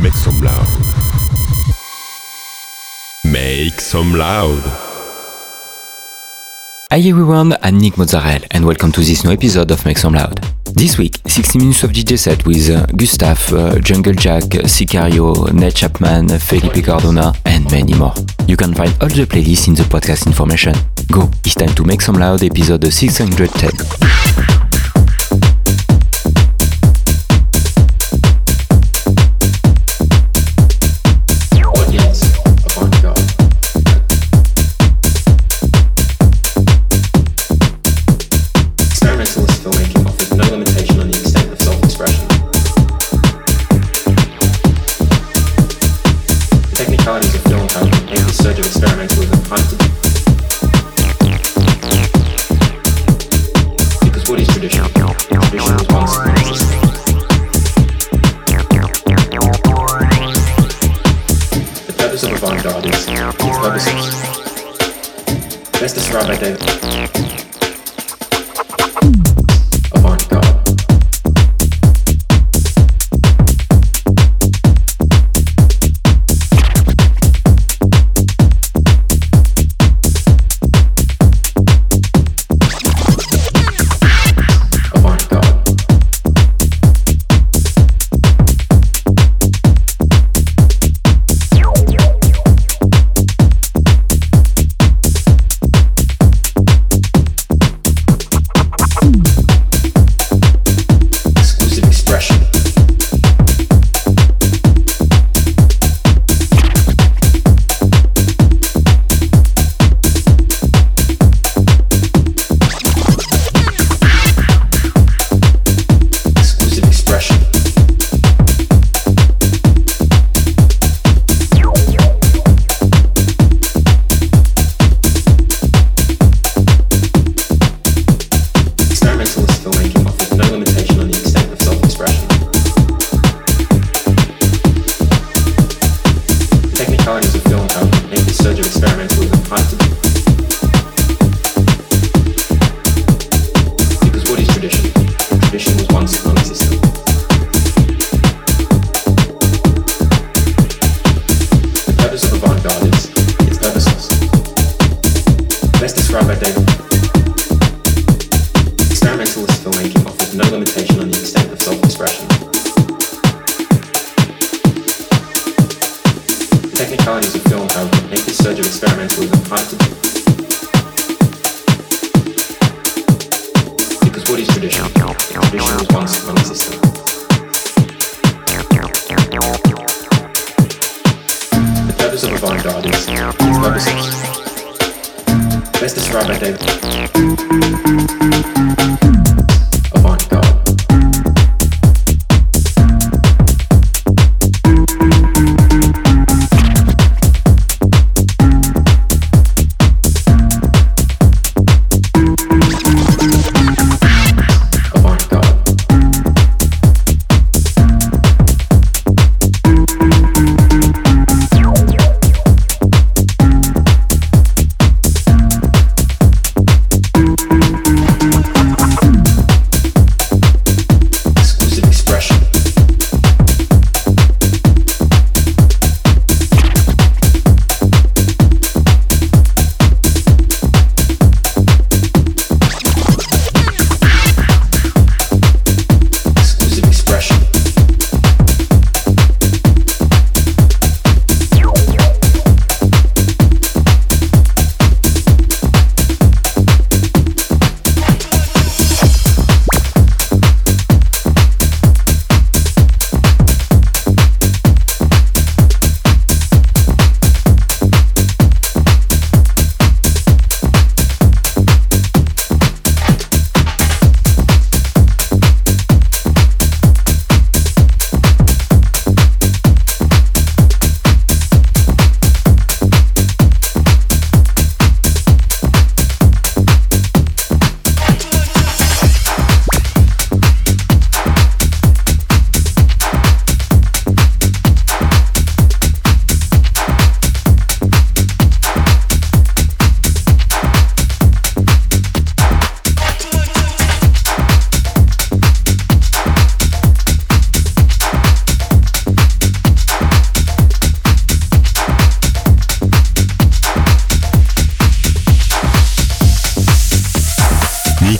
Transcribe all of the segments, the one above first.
Make some loud. Make some loud. Hi everyone, I'm Nick Mozzarella and welcome to this new episode of Make Some Loud. This week, 60 minutes of DJ set with uh, Gustav, uh, Jungle Jack, Sicario, Ned Chapman, Felipe Cardona, and many more. You can find all the playlists in the podcast information. Go, it's time to Make Some Loud episode 610. rub it in.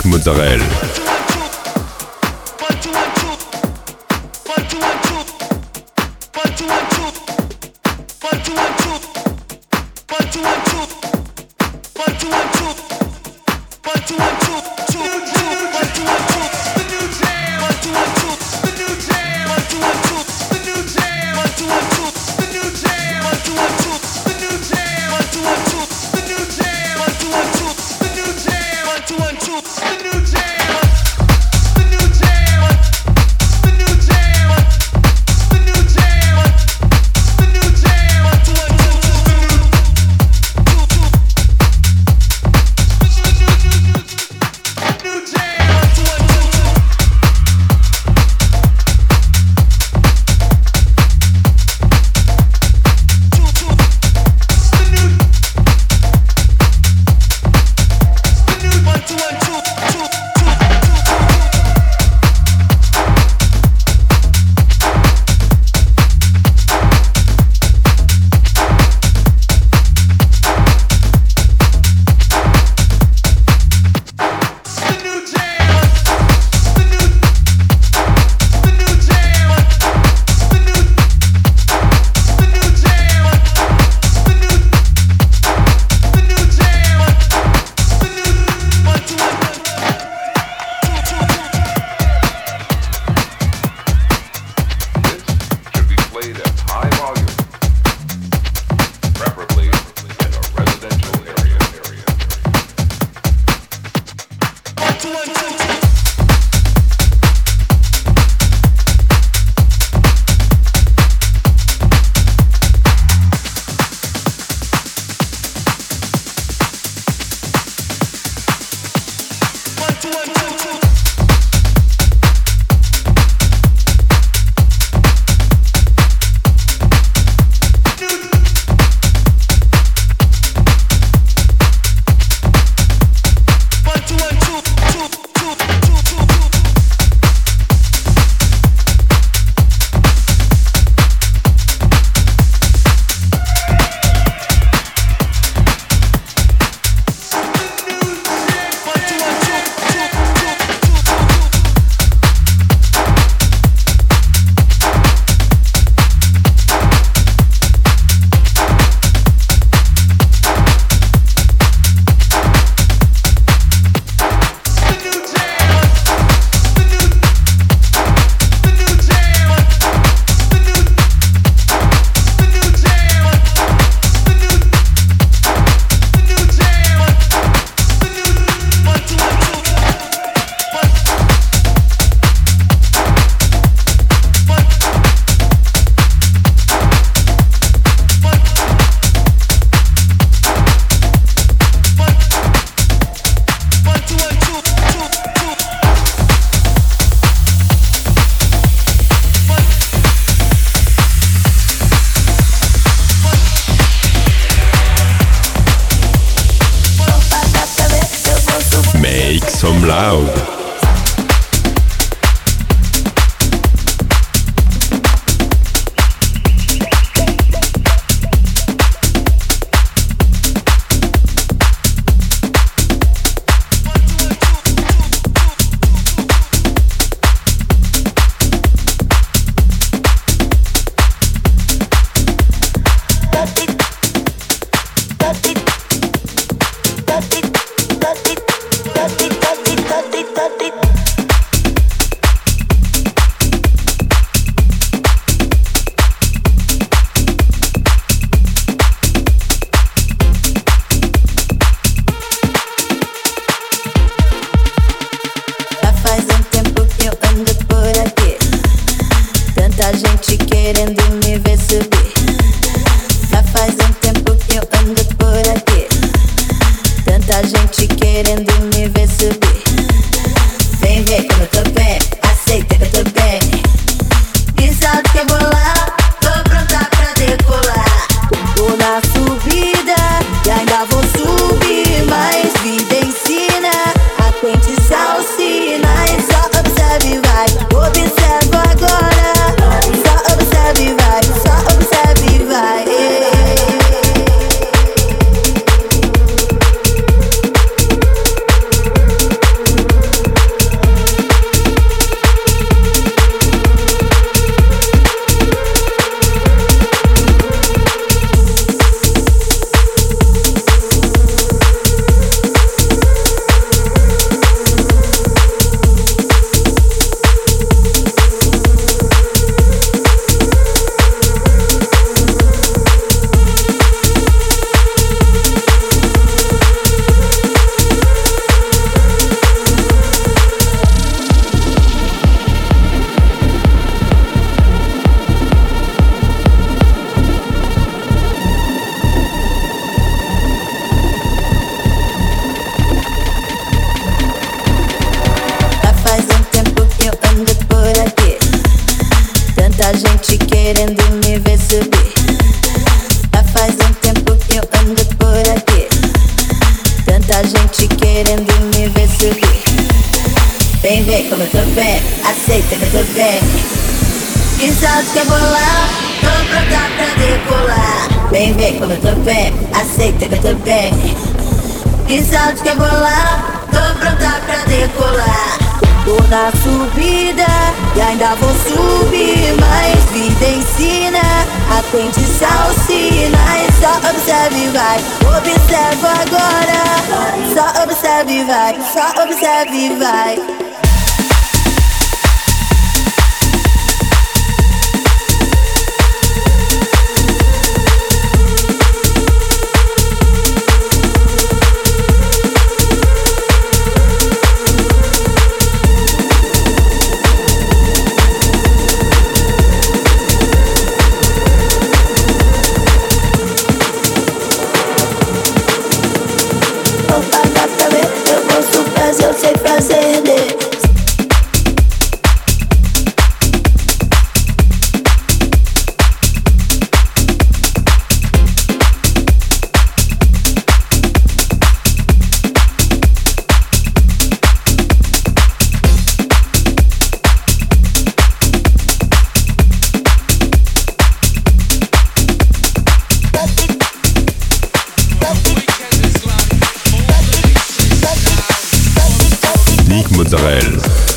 Mozzarella. vontade quer rolar, tô pronta pra decolar. Tô na subida e ainda vou subir, mas vida ensina. Atende aos sinais, só observe e vai. Observa agora, só observe e vai, só observe e vai. Mozzarella.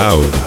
Some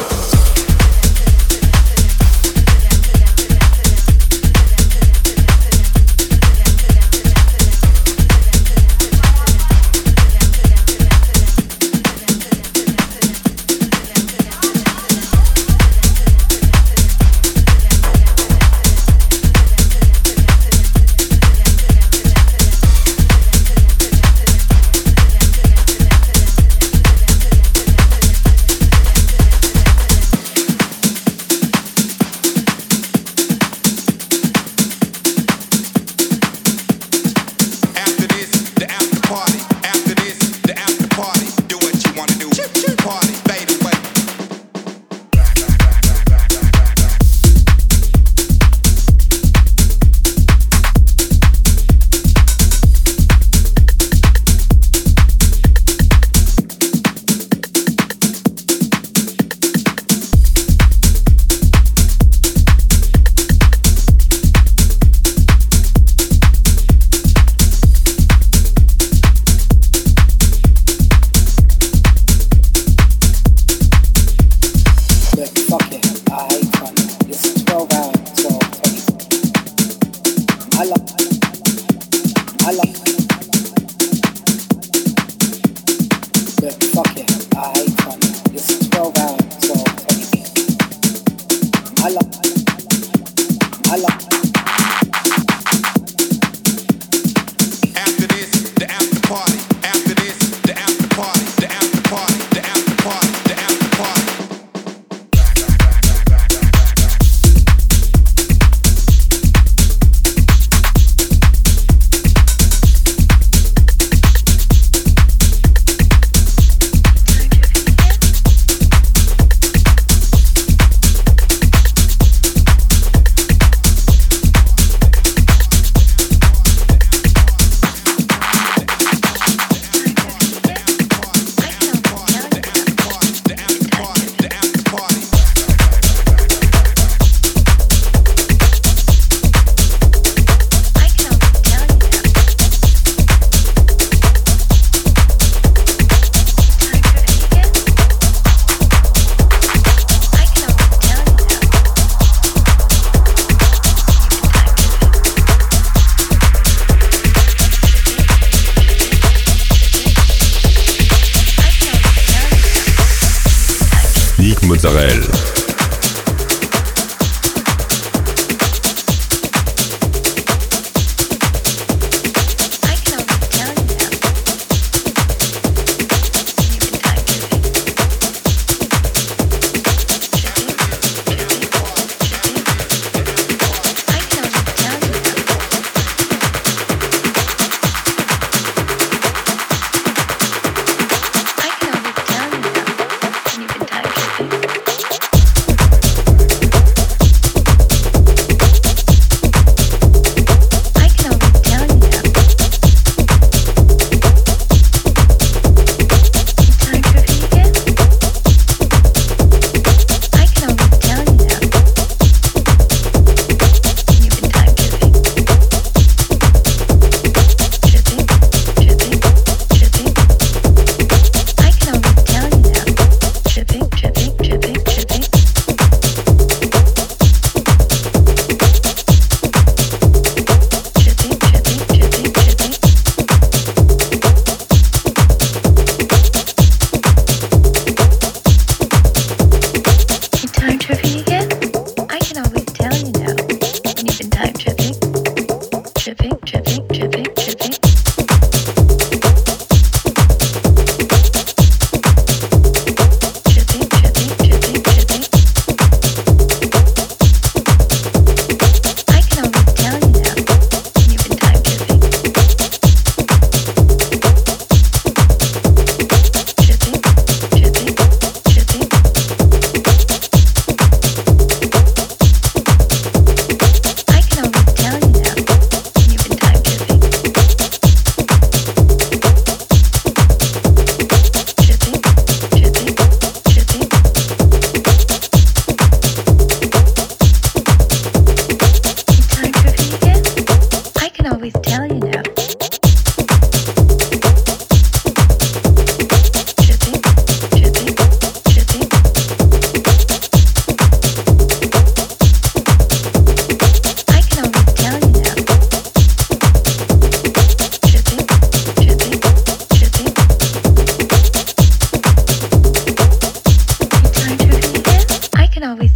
I love.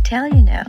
tell you now.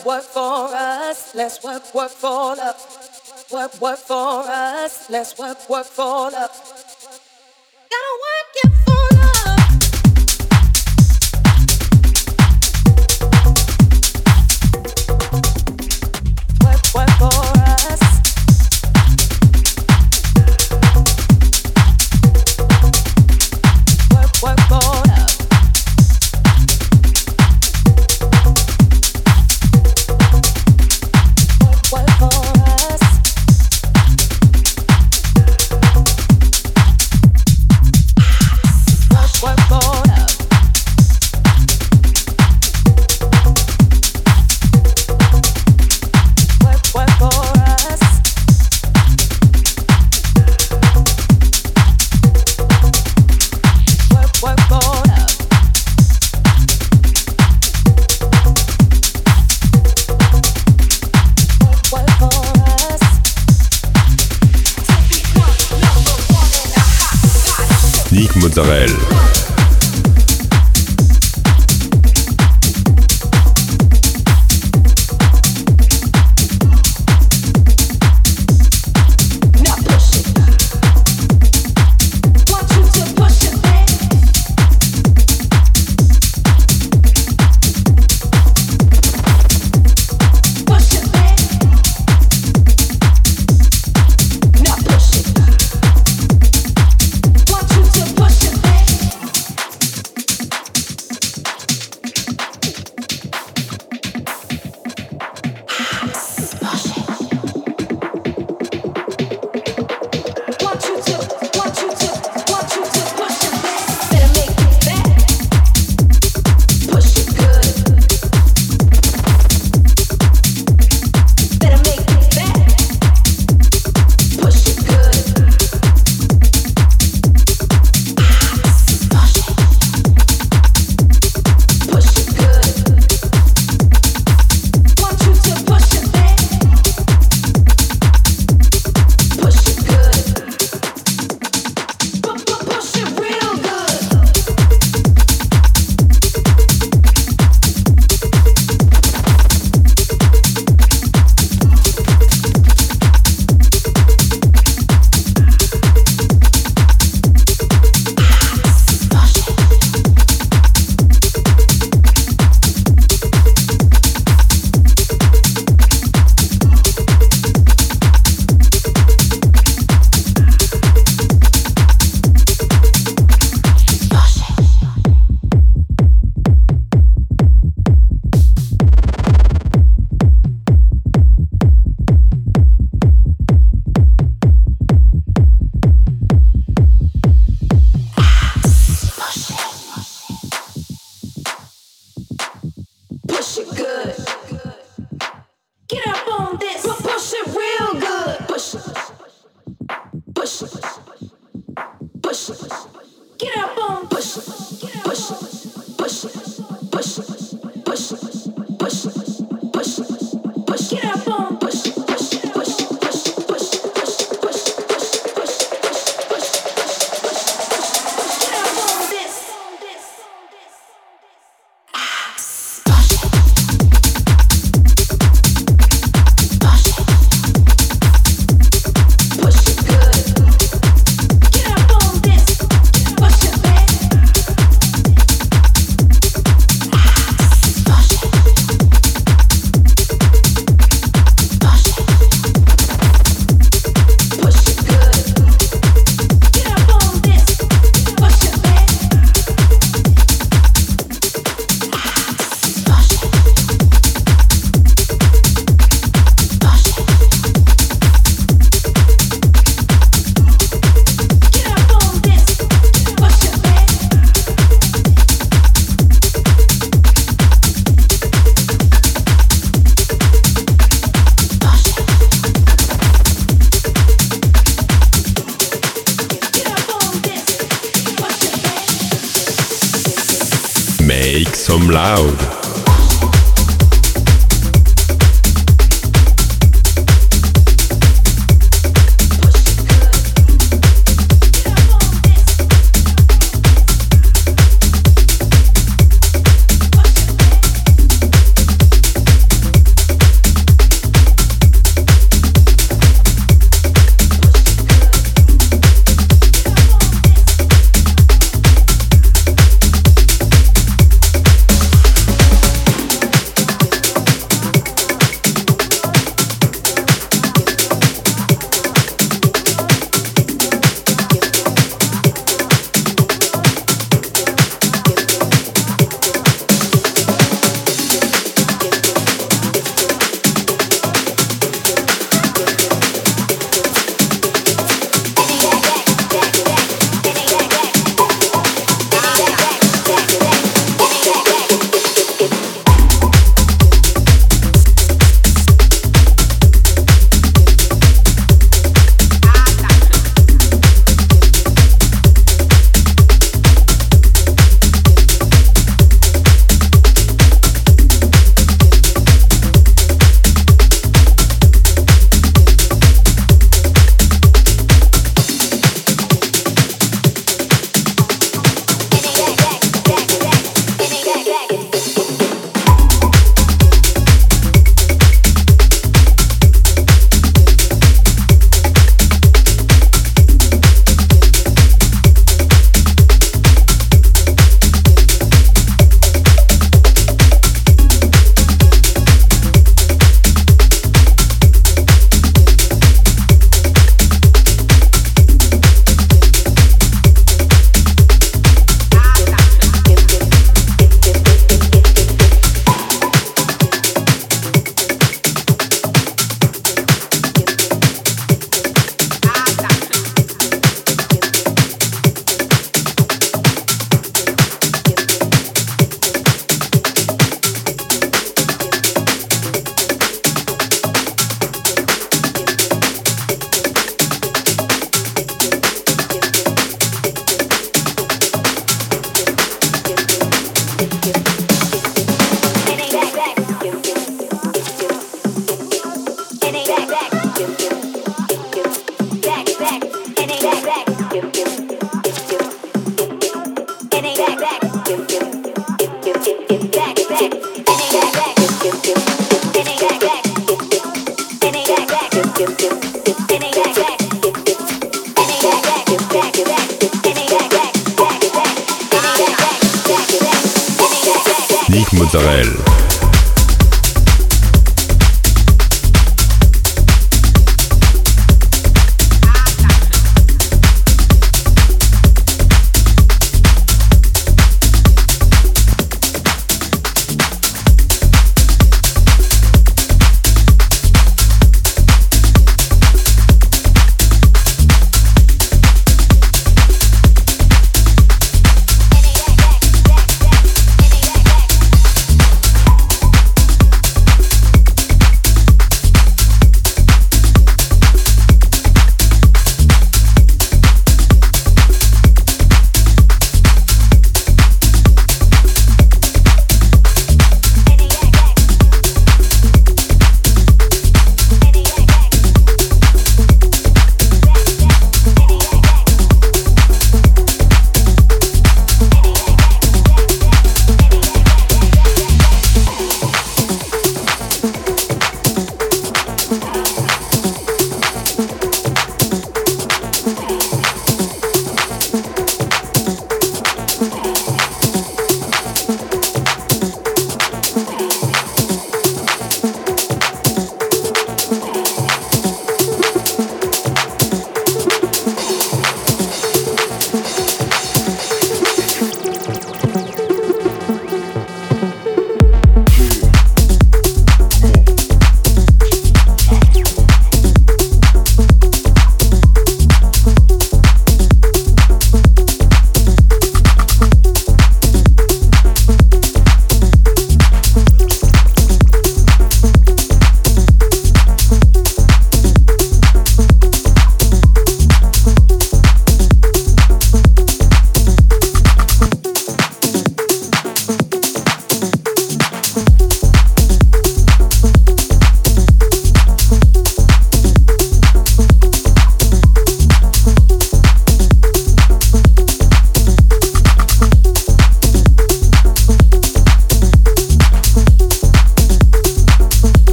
Work, work for us. Let's work, work for love. Work, work for us. Let's work, work for love. Morsello.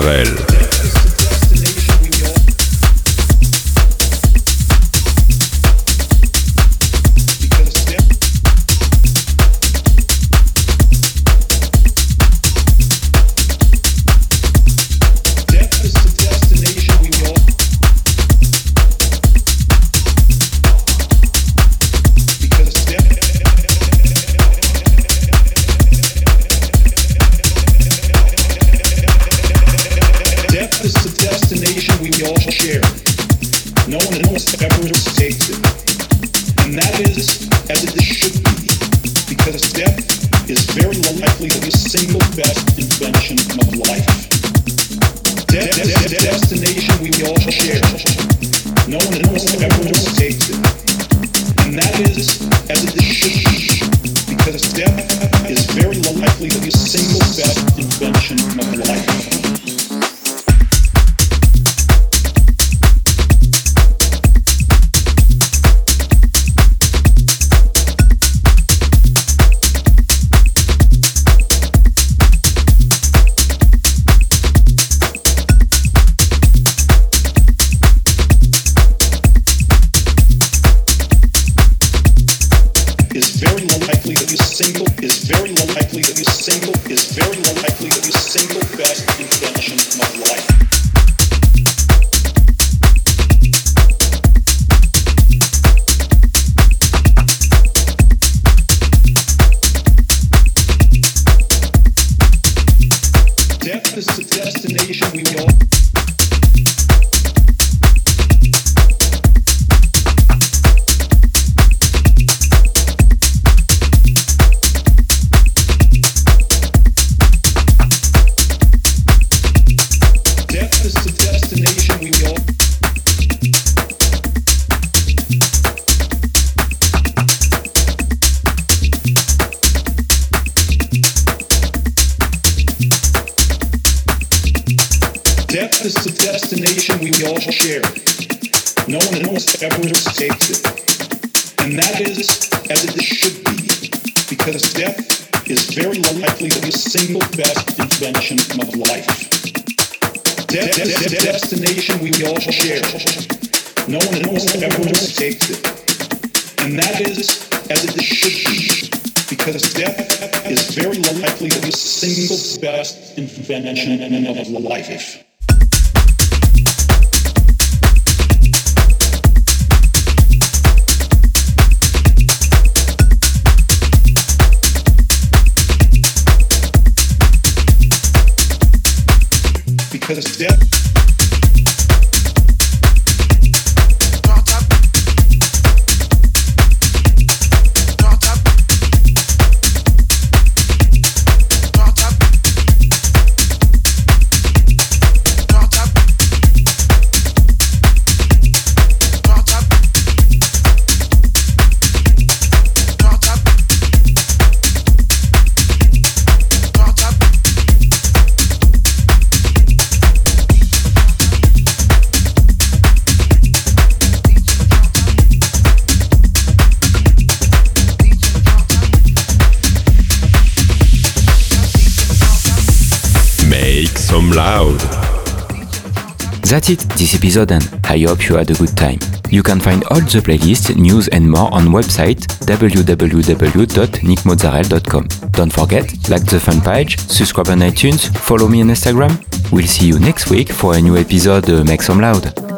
Sorel. Morsello. is very likely to be single best invention of life. De- de- de- destination we all share. No one else ever escaped it. And that is as it should be. Because death is very likely the single best invention of life. Death loud. That's it, this episode and I hope you had a good time. You can find all the playlists, news and more on website www.nickmorsello.com. Don't forget, like the fan page, subscribe on iTunes, follow me on Instagram. We'll see you next week for a new episode Make Some Loud.